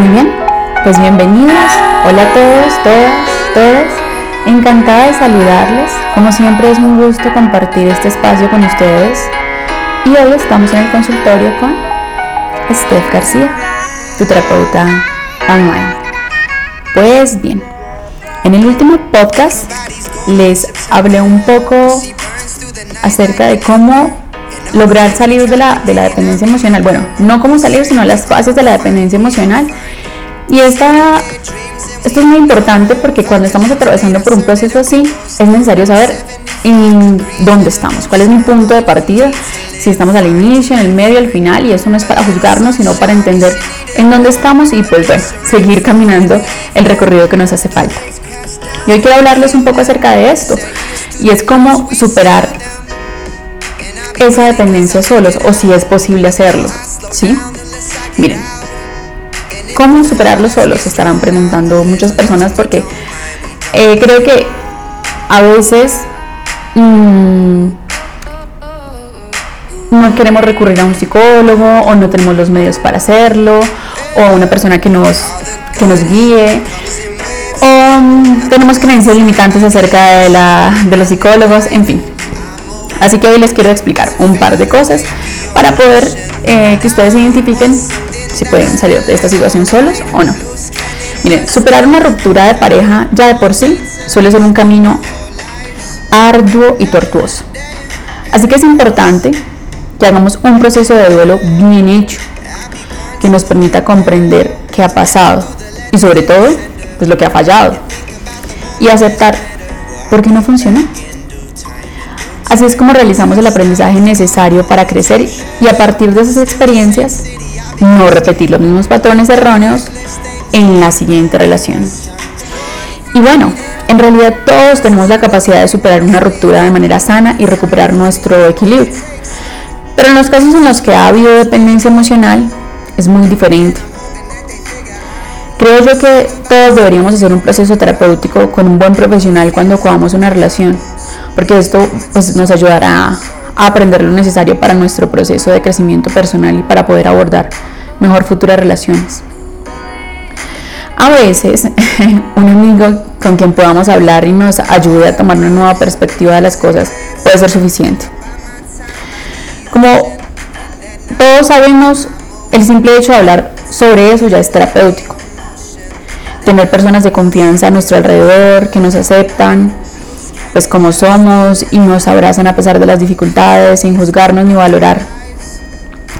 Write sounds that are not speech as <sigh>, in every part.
Muy bien, pues bienvenidos. Hola a todos, todas, todas. Encantada de saludarles. Como siempre es un gusto compartir este espacio con ustedes. Y hoy estamos en el consultorio con Steph García, tu terapeuta online. Pues bien, en el último podcast les hablé un poco acerca de cómo lograr salir de la, de la dependencia emocional. Bueno, no cómo salir, sino las fases de la dependencia emocional. Y esta, esto es muy importante porque cuando estamos atravesando por un proceso así, es necesario saber en dónde estamos, cuál es mi punto de partida, si estamos al inicio, en el medio, al final, y eso no es para juzgarnos, sino para entender en dónde estamos y pues bueno, seguir caminando el recorrido que nos hace falta. Y hoy quiero hablarles un poco acerca de esto, y es cómo superar esa dependencia solos o si es posible hacerlo. ¿Sí? Miren, ¿cómo superarlo solos? Estarán preguntando muchas personas porque eh, creo que a veces mm, no queremos recurrir a un psicólogo o no tenemos los medios para hacerlo o a una persona que nos, que nos guíe o mm, tenemos creencias limitantes acerca de, la, de los psicólogos, en fin. Así que hoy les quiero explicar un par de cosas para poder eh, que ustedes identifiquen si pueden salir de esta situación solos o no. Miren, superar una ruptura de pareja ya de por sí suele ser un camino arduo y tortuoso. Así que es importante que hagamos un proceso de duelo bien hecho, que nos permita comprender qué ha pasado y sobre todo, pues lo que ha fallado y aceptar por qué no funcionó. Así es como realizamos el aprendizaje necesario para crecer y a partir de esas experiencias no repetir los mismos patrones erróneos en la siguiente relación. Y bueno, en realidad todos tenemos la capacidad de superar una ruptura de manera sana y recuperar nuestro equilibrio. Pero en los casos en los que ha habido dependencia emocional es muy diferente. Creo yo que todos deberíamos hacer un proceso terapéutico con un buen profesional cuando acabamos una relación porque esto pues, nos ayudará a aprender lo necesario para nuestro proceso de crecimiento personal y para poder abordar mejor futuras relaciones. A veces <laughs> un amigo con quien podamos hablar y nos ayude a tomar una nueva perspectiva de las cosas puede ser suficiente. Como todos sabemos, el simple hecho de hablar sobre eso ya es terapéutico. Tener personas de confianza a nuestro alrededor que nos aceptan, pues como somos y nos abrazan a pesar de las dificultades, sin juzgarnos ni valorar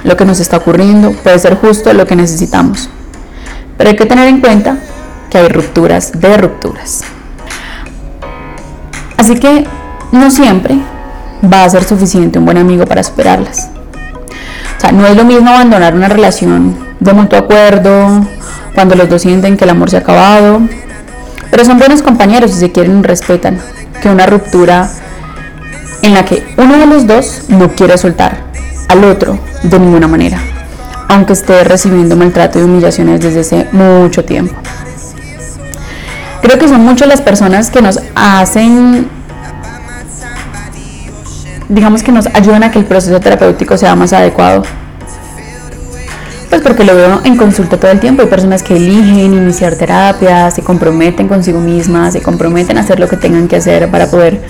lo que nos está ocurriendo, puede ser justo lo que necesitamos. Pero hay que tener en cuenta que hay rupturas de rupturas. Así que no siempre va a ser suficiente un buen amigo para superarlas. O sea, no es lo mismo abandonar una relación de mutuo acuerdo, cuando los dos sienten que el amor se ha acabado, pero son buenos compañeros y se quieren respetan que una ruptura en la que uno de los dos no quiere soltar al otro de ninguna manera, aunque esté recibiendo maltrato y humillaciones desde hace mucho tiempo. Creo que son muchas las personas que nos hacen, digamos que nos ayudan a que el proceso terapéutico sea más adecuado pues porque lo veo en consulta todo el tiempo. Hay personas que eligen iniciar terapia, se comprometen consigo mismas, se comprometen a hacer lo que tengan que hacer para poder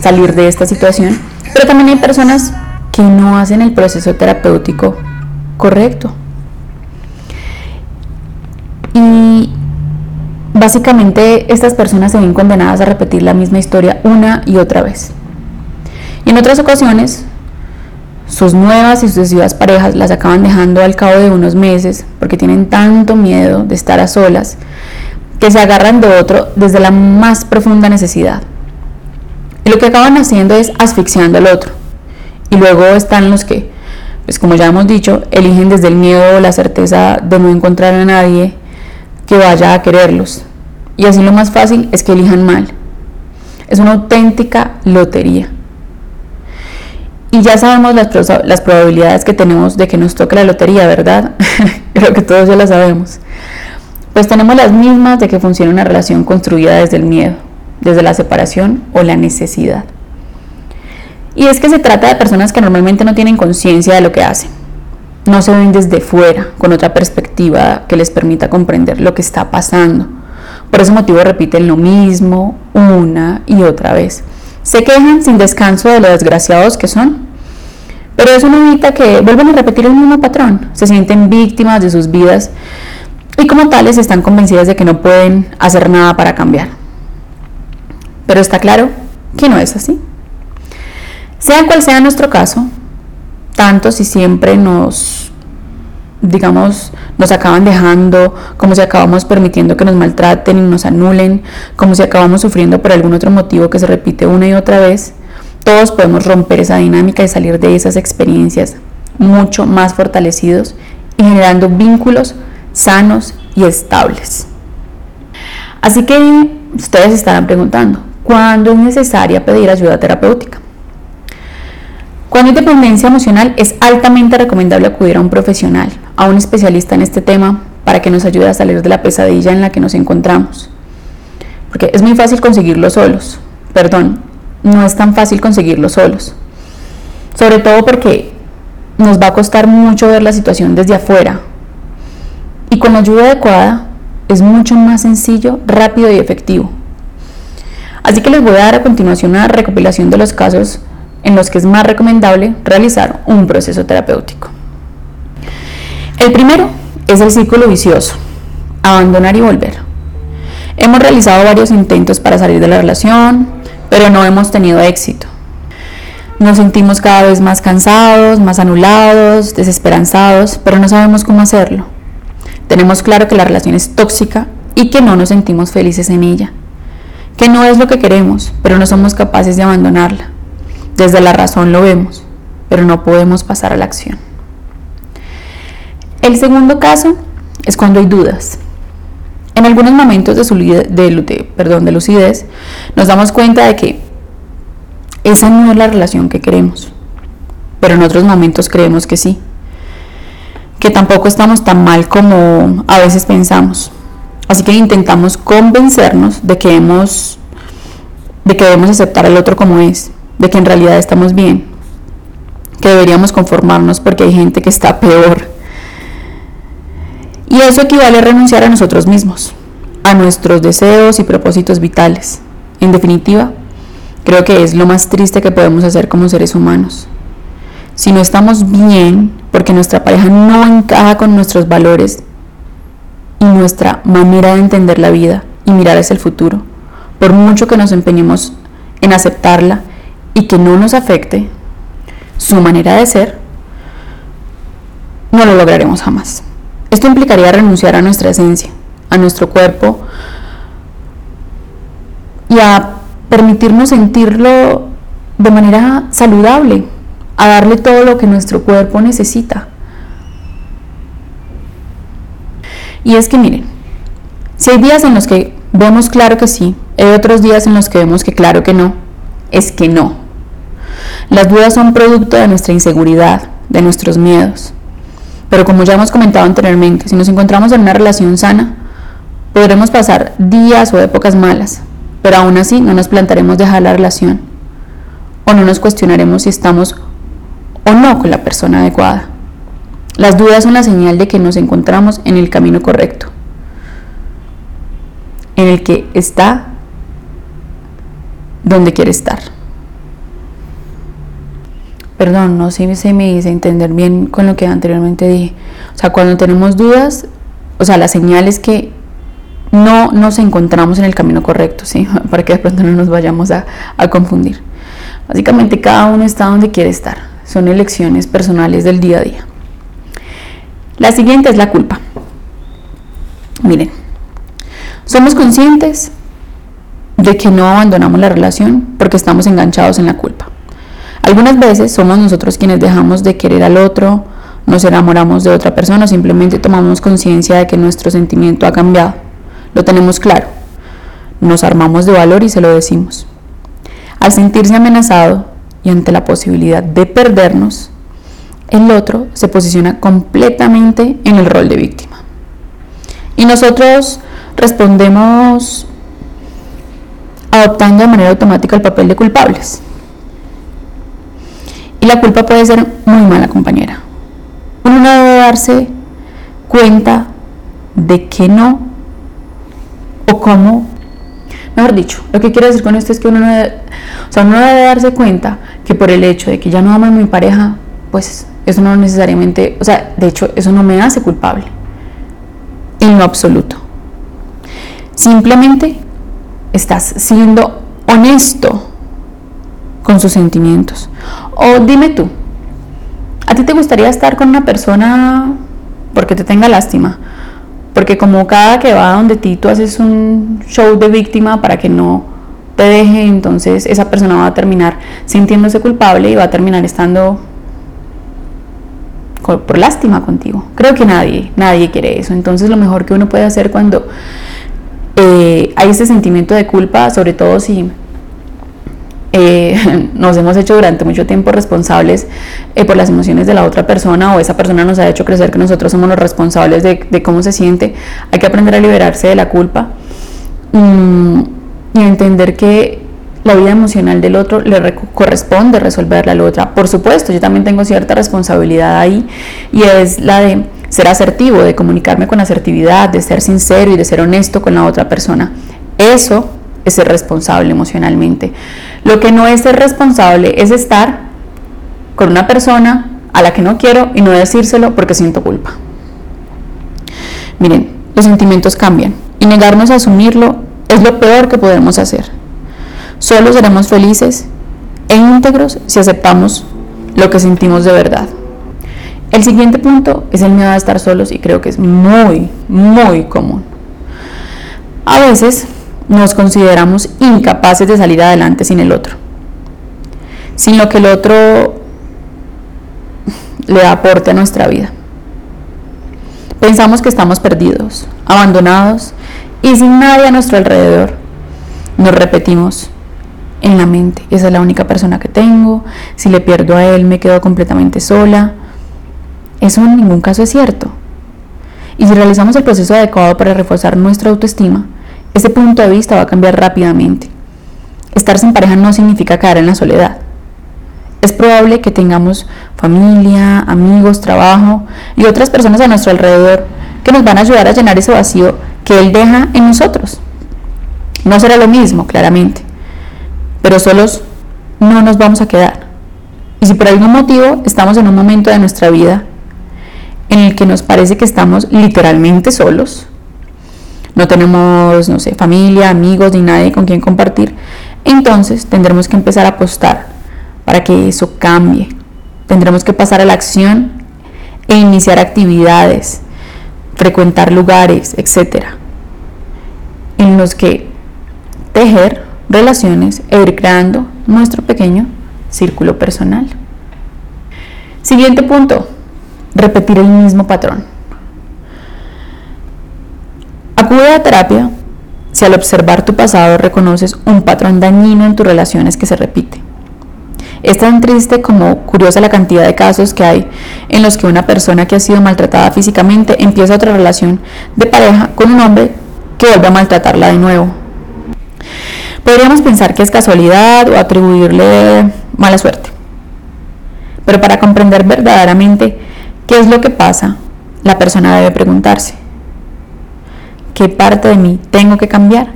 salir de esta situación. Pero también hay personas que no hacen el proceso terapéutico correcto. Y básicamente estas personas se ven condenadas a repetir la misma historia una y otra vez. Y en otras ocasiones sus nuevas y sucesivas parejas las acaban dejando al cabo de unos meses porque tienen tanto miedo de estar a solas que se agarran de otro desde la más profunda necesidad. Y lo que acaban haciendo es asfixiando al otro. Y luego están los que, pues como ya hemos dicho, eligen desde el miedo o la certeza de no encontrar a nadie que vaya a quererlos. Y así lo más fácil es que elijan mal. Es una auténtica lotería. Y ya sabemos las, probabilidades que tenemos de que nos toque la lotería, ¿verdad? <laughs> Creo que todos ya las sabemos. Pues tenemos las mismas de que funciona una relación construida desde el miedo, desde la separación o la necesidad. Y es que se trata de personas que normalmente no tienen conciencia de lo que hacen. no se ven desde fuera, con otra perspectiva que les permita comprender lo que está pasando. Por ese motivo repiten lo mismo una y otra vez. Se quejan sin descanso de lo desgraciados que son. Pero eso no evita que vuelvan a repetir el mismo patrón. Se sienten víctimas de sus vidas y como tales están convencidas de que no pueden hacer nada para cambiar. Pero está claro que no es así. Sea cual sea nuestro caso, tanto si siempre nos, digamos, nos acaban dejando, como si acabamos permitiendo que nos maltraten y nos anulen, como si acabamos sufriendo por algún otro motivo que se repite una y otra vez, todos podemos romper esa dinámica y salir de esas experiencias mucho más fortalecidos y generando vínculos sanos y estables. Así que ustedes estarán preguntando, ¿cuándo es necesaria pedir ayuda terapéutica? Cuando hay dependencia emocional es altamente recomendable acudir a un profesional, a un especialista en este tema, para que nos ayude a salir de la pesadilla en la que nos encontramos. Porque es muy fácil conseguirlo solos. Perdón, no es tan fácil conseguirlo solos. Sobre todo porque nos va a costar mucho ver la situación desde afuera, y con ayuda adecuada es mucho más sencillo, rápido y efectivo. Así que les voy a dar a continuación una recopilación de los casos en los que es más recomendable realizar un proceso terapéutico. El primero es el círculo vicioso, abandonar y volver. Hemos realizado varios intentos para salir de la relación, pero no hemos tenido éxito. Nos sentimos cada vez más cansados, más anulados, desesperanzados, pero no sabemos cómo hacerlo. Tenemos claro que la relación es tóxica y que no nos sentimos felices en ella, que no es lo que queremos, pero no somos capaces de abandonarla. Desde la razón lo vemos, pero no podemos pasar a la acción. El segundo caso es cuando hay dudas. En algunos momentos de, de lucidez nos damos cuenta de que esa no es la relación que queremos, pero en otros momentos creemos que sí que tampoco estamos tan mal como a veces pensamos. Así que intentamos convencernos de que de que debemos aceptar al otro como es, de que en realidad estamos bien, que deberíamos conformarnos porque hay gente que está peor. Y eso equivale a renunciar a nosotros mismos, a nuestros deseos y propósitos vitales. En definitiva, creo que es lo más triste que podemos hacer como seres humanos. Si no estamos bien, porque nuestra pareja no encaja con nuestros valores y nuestra manera de entender la vida y mirar hacia el futuro, por mucho que nos empeñemos en aceptarla y que no nos afecte su manera de ser, no lo lograremos jamás. Esto implicaría renunciar a nuestra esencia, a nuestro cuerpo y a permitirnos sentirlo de manera saludable, a darle todo lo que nuestro cuerpo necesita. Y es que miren, si hay días en los que vemos claro que sí, hay otros días en los que vemos que claro que no, es que no. Las dudas son producto de nuestra inseguridad, de nuestros miedos. Pero como ya hemos comentado anteriormente, si nos encontramos en una relación sana, podremos pasar días o épocas malas, pero aún así no nos plantaremos dejar la relación o no nos cuestionaremos si estamos o no con la persona adecuada. Las dudas son la señal de que nos encontramos en el camino correcto, en el que está donde quiere estar. Perdón, no sé si me dice entender bien con lo que anteriormente dije. O sea, cuando tenemos dudas, o sea, la señal es que no nos encontramos en el camino correcto, ¿sí? <laughs> Para que de pronto no nos vayamos a, a confundir. Básicamente cada uno está donde quiere estar son elecciones personales del día a día. La siguiente es la culpa. Miren, somos conscientes de que no abandonamos la relación porque estamos enganchados en la culpa. Algunas veces somos nosotros quienes dejamos de querer al otro, nos enamoramos de otra persona, simplemente tomamos conciencia de que nuestro sentimiento ha cambiado. Lo tenemos claro. Nos armamos de valor y se lo decimos. Al sentirse amenazado, y ante la posibilidad de perdernos, el otro se posiciona completamente en el rol de víctima. Y nosotros respondemos adoptando de manera automática el papel de culpables. Y la culpa puede ser muy mala compañera. uno no debe darse cuenta de que no o cómo. Mejor dicho lo que quiero decir con esto es que uno no debe, o sea, debe darse cuenta que por el hecho de que ya no amo a mi pareja pues eso no necesariamente o sea de hecho eso no me hace culpable en lo absoluto. Simplemente estás siendo honesto con sus sentimientos o dime tú ¿A ti te gustaría estar con una persona porque te tenga lástima? Porque como cada que va donde ti tú haces un show de víctima para que no te deje, entonces esa persona va a terminar sintiéndose culpable y va a terminar estando por lástima contigo. Creo que nadie, nadie quiere eso. Entonces lo mejor que uno puede hacer cuando eh, hay ese sentimiento de culpa, sobre todo si eh, <laughs> nos hemos hecho durante mucho tiempo responsables eh, por las emociones de la otra persona o esa persona nos ha hecho crecer que nosotros somos los responsables de, cómo se siente, hay que aprender a liberarse de la culpa mm, y entender que la vida emocional del otro le corresponde resolverla al otra. Por supuesto, yo también tengo cierta responsabilidad ahí y es la de ser asertivo, de comunicarme con asertividad, de ser sincero y de ser honesto con la otra persona. Eso es ser responsable emocionalmente. Lo que no es ser responsable es estar con una persona a la que no quiero y no decírselo porque siento culpa. Miren, los sentimientos cambian y negarnos a asumirlo es lo peor que podemos hacer. Solo seremos felices e íntegros si aceptamos lo que sentimos de verdad. El siguiente punto es el miedo a estar solos y creo que es muy, muy común. A veces nos consideramos incapaces de salir adelante sin el otro, sin lo que el otro le aporte a nuestra vida. Pensamos que estamos perdidos, abandonados y sin nadie a nuestro alrededor. Nos repetimos en la mente, esa es la única persona que tengo, si le pierdo a él me quedo completamente sola. Eso en ningún caso es cierto. Y si realizamos el proceso adecuado para reforzar nuestra autoestima, ese punto de vista va a cambiar rápidamente. Estar sin pareja no significa caer en la soledad. Es probable que tengamos familia, amigos, trabajo y otras personas a nuestro alrededor que nos van a ayudar a llenar ese vacío que Él deja en nosotros. No será lo mismo, claramente, pero solos no nos vamos a quedar. Y si por algún motivo estamos en un momento de nuestra vida en el que nos parece que estamos literalmente solos, no tenemos, no sé, familia, amigos ni nadie con quien compartir, entonces tendremos que empezar a apostar para que eso cambie. Tendremos que pasar a la acción e iniciar actividades, frecuentar lugares, etcétera, en los que tejer relaciones e ir creando nuestro pequeño círculo personal. Siguiente punto, repetir el mismo patrón. Acude a terapia si al observar tu pasado reconoces un patrón dañino en tus relaciones que se repite. Es tan triste como curiosa la cantidad de casos que hay en los que una persona que ha sido maltratada físicamente empieza otra relación de pareja con un hombre que vuelve a maltratarla de nuevo. Podríamos pensar que es casualidad o atribuirle mala suerte. Pero para comprender verdaderamente qué es lo que pasa, la persona debe preguntarse, ¿Qué parte de mí tengo que cambiar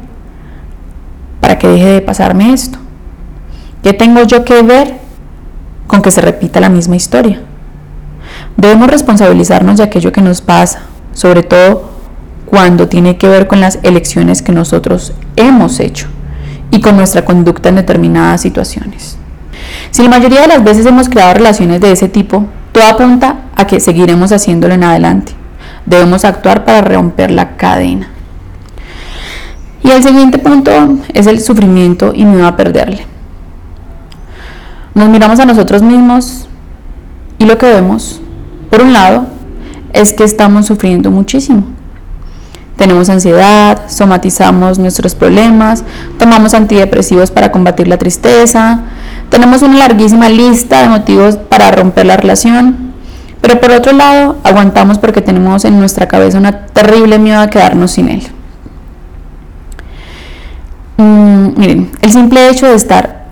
para que deje de pasarme esto? ¿Qué tengo yo que ver con que se repita la misma historia? Debemos responsabilizarnos de aquello que nos pasa, sobre todo cuando tiene que ver con las elecciones que nosotros hemos hecho y con nuestra conducta en determinadas situaciones. Si la mayoría de las veces hemos creado relaciones de ese tipo, todo apunta a que seguiremos haciéndolo en adelante. Debemos actuar para romper la cadena. Y el siguiente punto es el sufrimiento y miedo a perderle. Nos miramos a nosotros mismos y lo que vemos, por un lado, es que estamos sufriendo muchísimo. Tenemos ansiedad, somatizamos nuestros problemas, tomamos antidepresivos para combatir la tristeza, tenemos una larguísima lista de motivos para romper la relación, pero por otro lado, aguantamos porque tenemos en nuestra cabeza una terrible miedo a quedarnos sin él. Mm, miren, el simple hecho de estar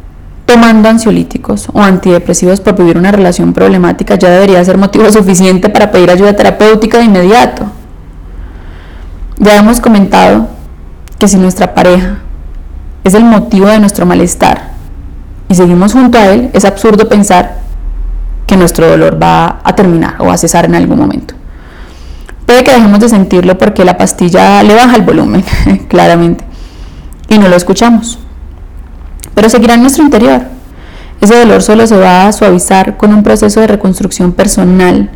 tomando ansiolíticos o antidepresivos por vivir una relación problemática ya debería ser motivo <laughs> suficiente para pedir ayuda terapéutica de inmediato. Ya hemos comentado que si nuestra pareja es el motivo de nuestro malestar y seguimos junto a él, es absurdo pensar que nuestro dolor va a terminar o a cesar en algún momento. Puede que dejemos de sentirlo porque la pastilla le baja el volumen, <laughs> claramente, y no lo escuchamos. Pero seguirá en nuestro interior. Ese dolor solo se va a suavizar con un proceso de reconstrucción personal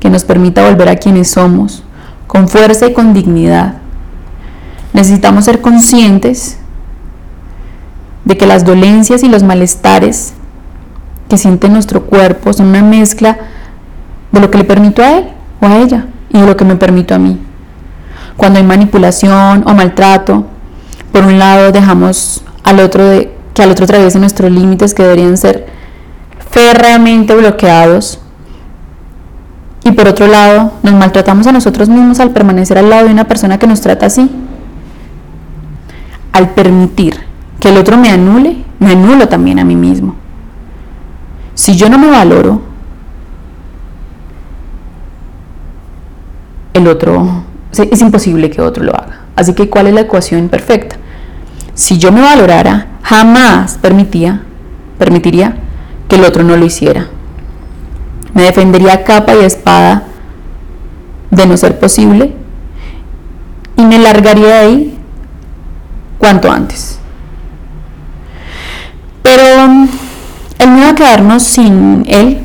que nos permita volver a quienes somos, con fuerza y con dignidad. Necesitamos ser conscientes de que las dolencias y los malestares que siente nuestro cuerpo son una mezcla de lo que le permito a él o a ella y de lo que me permito a mí. Cuando hay manipulación o maltrato, por un lado dejamos al otro de, que al otro atraviese nuestros límites que deberían ser férreamente bloqueados. Y por otro lado, nos maltratamos a nosotros mismos al permanecer al lado de una persona que nos trata así. Al permitir que el otro me anule, me anulo también a mí mismo. Si yo no me valoro, el otro, es imposible que otro lo haga. Así que, ¿cuál es la ecuación perfecta? Si yo me valorara, jamás permitía, permitiría que el otro no lo hiciera. Me defendería capa y espada de no ser posible y me largaría de ahí cuanto antes. Pero el miedo a quedarnos sin Él,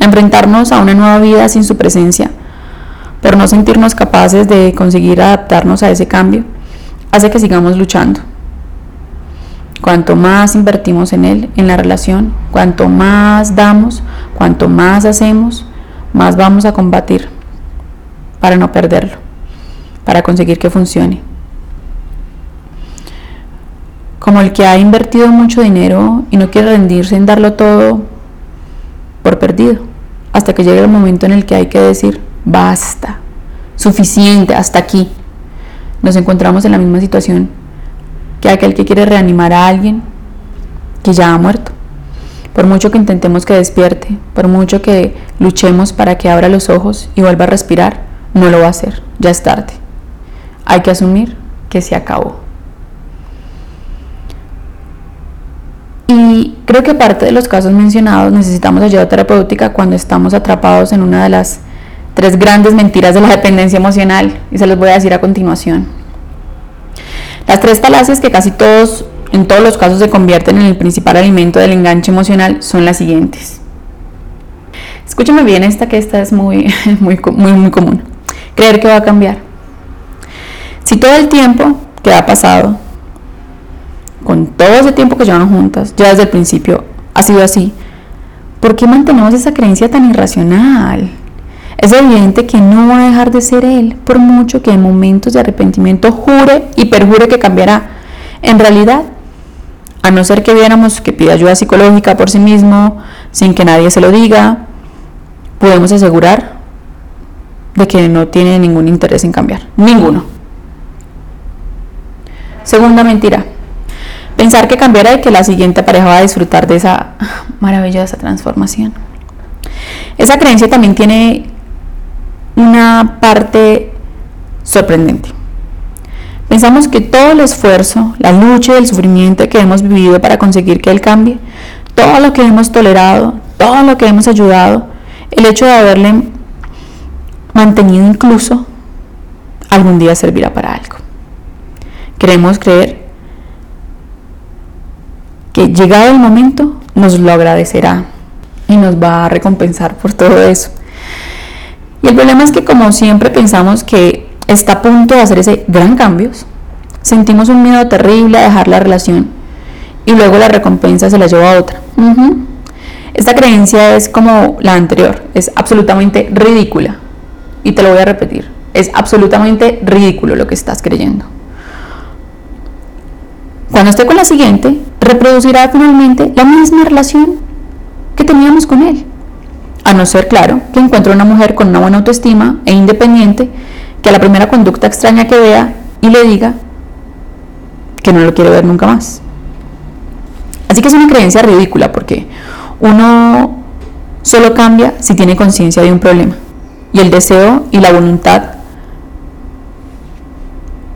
a enfrentarnos a una nueva vida sin su presencia, por no sentirnos capaces de conseguir adaptarnos a ese cambio, hace que sigamos luchando. Cuanto más invertimos en Él, en la relación, cuanto más damos, cuanto más hacemos, más vamos a combatir para no perderlo, para conseguir que funcione como el que ha invertido mucho dinero y no quiere rendirse en darlo todo por perdido, hasta que llegue el momento en el que hay que decir, basta, suficiente, hasta aquí. Nos encontramos en la misma situación que aquel que quiere reanimar a alguien que ya ha muerto. Por mucho que intentemos que despierte, por mucho que luchemos para que abra los ojos y vuelva a respirar, no lo va a hacer, ya es tarde. Hay que asumir que se acabó. Y creo que aparte de los casos mencionados necesitamos ayuda terapéutica cuando estamos atrapados en una de las tres grandes mentiras de la dependencia emocional y se los voy a decir a continuación. Las tres falacias que casi todos, en todos los casos, se convierten en el principal alimento del enganche emocional son las siguientes. Escúchame bien esta que esta es muy, <laughs> muy, muy, muy común. Creer que va a cambiar. Si todo el tiempo que ha pasado con todo ese tiempo que llevan juntas, ya desde el principio ha sido así, ¿por qué mantenemos esa creencia tan irracional? Es evidente que no va a dejar de ser él, por mucho que en momentos de arrepentimiento jure y perjure que cambiará. En realidad, a no ser que viéramos que pide ayuda psicológica por sí mismo, sin que nadie se lo diga, podemos asegurar de que no tiene ningún interés en cambiar. Ninguno. Segunda mentira. Pensar que cambiará y que la siguiente pareja va a disfrutar de esa <laughs> maravillosa transformación. Esa creencia también tiene una parte sorprendente. Pensamos que todo el esfuerzo, la lucha y el sufrimiento que hemos vivido para conseguir que Él cambie, todo lo que hemos tolerado, todo lo que hemos ayudado, el hecho de haberle mantenido incluso, algún día servirá para algo. Queremos creer que llegado el momento nos lo agradecerá y nos va a recompensar por todo eso. Y el problema es que como siempre pensamos que está a punto de hacer ese gran cambio, sentimos un miedo terrible a dejar la relación y luego la recompensa se la lleva a otra. Esta creencia es como la anterior, es absolutamente ridícula. Y te lo voy a repetir, es absolutamente ridículo lo que estás creyendo. Cuando esté con la siguiente, reproducirá finalmente la misma relación que teníamos con él. A no ser, claro, que encuentre una mujer con una buena autoestima e independiente que a la primera conducta extraña que vea y le diga que no lo quiere ver nunca más. Así que es una creencia ridícula porque uno solo cambia si tiene conciencia de un problema y el deseo y la voluntad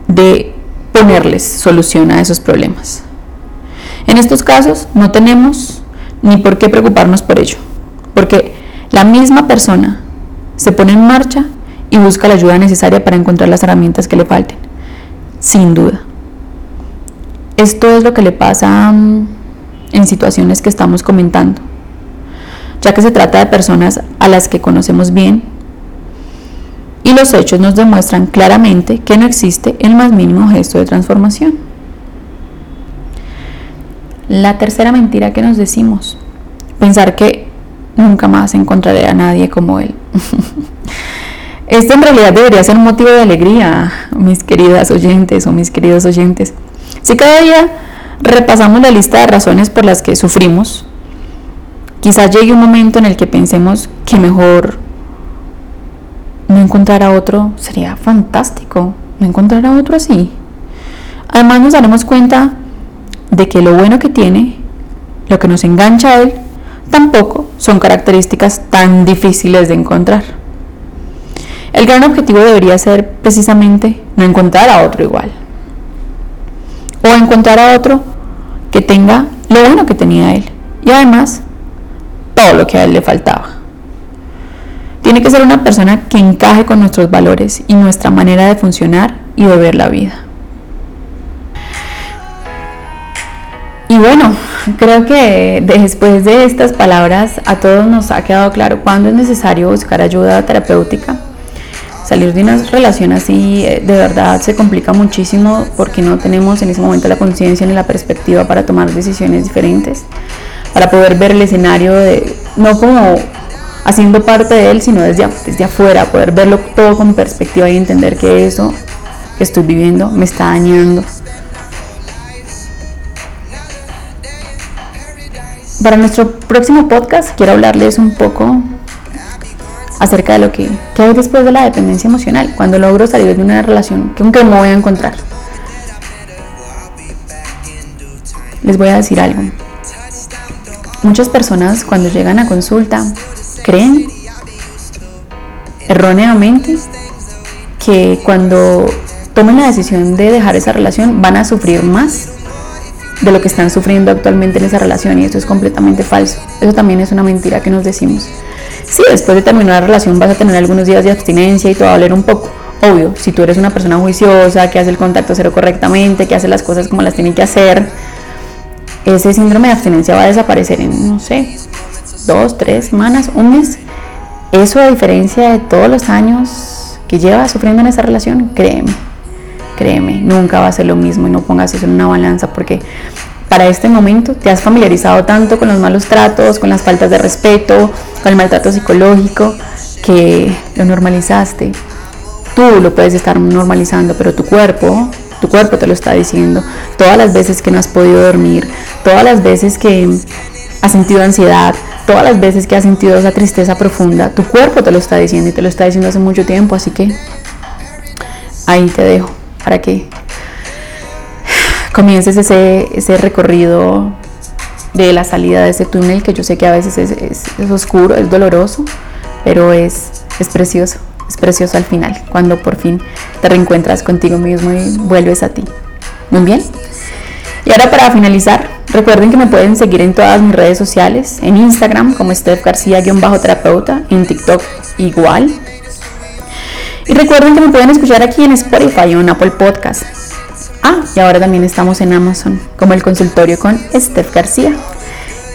de ponerles solución a esos problemas. En estos casos no tenemos ni por qué preocuparnos por ello, porque la misma persona se pone en marcha y busca la ayuda necesaria para encontrar las herramientas que le falten, sin duda. Esto es lo que le pasa mm, en situaciones que estamos comentando, ya que se trata de personas a las que conocemos bien y los hechos nos demuestran claramente que no existe el más mínimo gesto de transformación. La tercera mentira que nos decimos, pensar que nunca más encontraré a nadie como él. <laughs> Esto en realidad debería ser un motivo de alegría, mis queridas oyentes o mis queridos oyentes. Si cada día repasamos la lista de razones por las que sufrimos, quizás llegue un momento en el que pensemos que mejor no encontrar a otro sería fantástico, no encontrar a otro así. Además nos daremos cuenta de que lo bueno que tiene, lo que nos engancha a él, tampoco son características tan difíciles de encontrar. El gran objetivo debería ser precisamente no encontrar a otro igual. O encontrar a otro que tenga lo bueno que tenía él. Y además, todo lo que a él le faltaba. Tiene que ser una persona que encaje con nuestros valores y nuestra manera de funcionar y de ver la vida. Y bueno, creo que después de estas palabras a todos nos ha quedado claro cuándo es necesario buscar ayuda terapéutica salir de una relación así eh, de verdad se complica muchísimo porque no tenemos en ese momento la conciencia ni la perspectiva para tomar decisiones diferentes, para poder ver el escenario de, no como haciendo parte de él, sino desde, desde afuera, poder verlo todo con perspectiva y entender que eso que estoy viviendo me está dañando. Para nuestro próximo podcast quiero hablarles un poco acerca de lo que, hay después de la dependencia emocional, cuando logro salir de una relación que aunque me voy a encontrar. Les voy a decir algo. Muchas personas cuando llegan a consulta creen erróneamente que cuando tomen la decisión de dejar esa relación van a sufrir más de lo que están sufriendo actualmente en esa relación y esto es completamente falso. Eso también es una mentira que nos decimos. Sí, después de terminar la relación vas a tener algunos días de abstinencia y te va a doler un poco. Obvio, si tú eres una persona juiciosa, que hace el contacto cero correctamente, que hace las cosas como las tiene que hacer, ese síndrome de abstinencia va a desaparecer en, no sé, dos, tres semanas, un mes. Eso a diferencia de todos los años que llevas sufriendo en esa relación, créeme, créeme, nunca va a ser lo mismo y no pongas eso en una balanza porque para este momento te has familiarizado tanto con los malos tratos, con las faltas de respeto, con el maltrato psicológico, que lo normalizaste. Tú lo puedes estar normalizando, pero tu cuerpo, tu cuerpo te lo está diciendo. Todas las veces que no has podido dormir, todas las veces que has sentido ansiedad, todas las veces que has sentido esa tristeza profunda, tu cuerpo te lo está diciendo y te lo está diciendo hace mucho tiempo, así que ahí te dejo para que comiences ese, ese recorrido de la salida de ese túnel que yo sé que a veces es, es, oscuro, es doloroso, pero es, es precioso, es precioso al final, cuando por fin te reencuentras contigo mismo y vuelves a ti. Muy bien. Y ahora para finalizar, recuerden que me pueden seguir en todas mis redes sociales, en Instagram como Steph García-terapeuta, en TikTok igual. Y recuerden que me pueden escuchar aquí en Spotify o en Apple Podcast. Ah, y ahora también estamos en Amazon, como el consultorio con Steph García.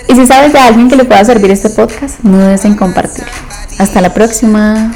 Y si sabes de alguien que le pueda servir este podcast, no dudes en compartirlo. Hasta la próxima.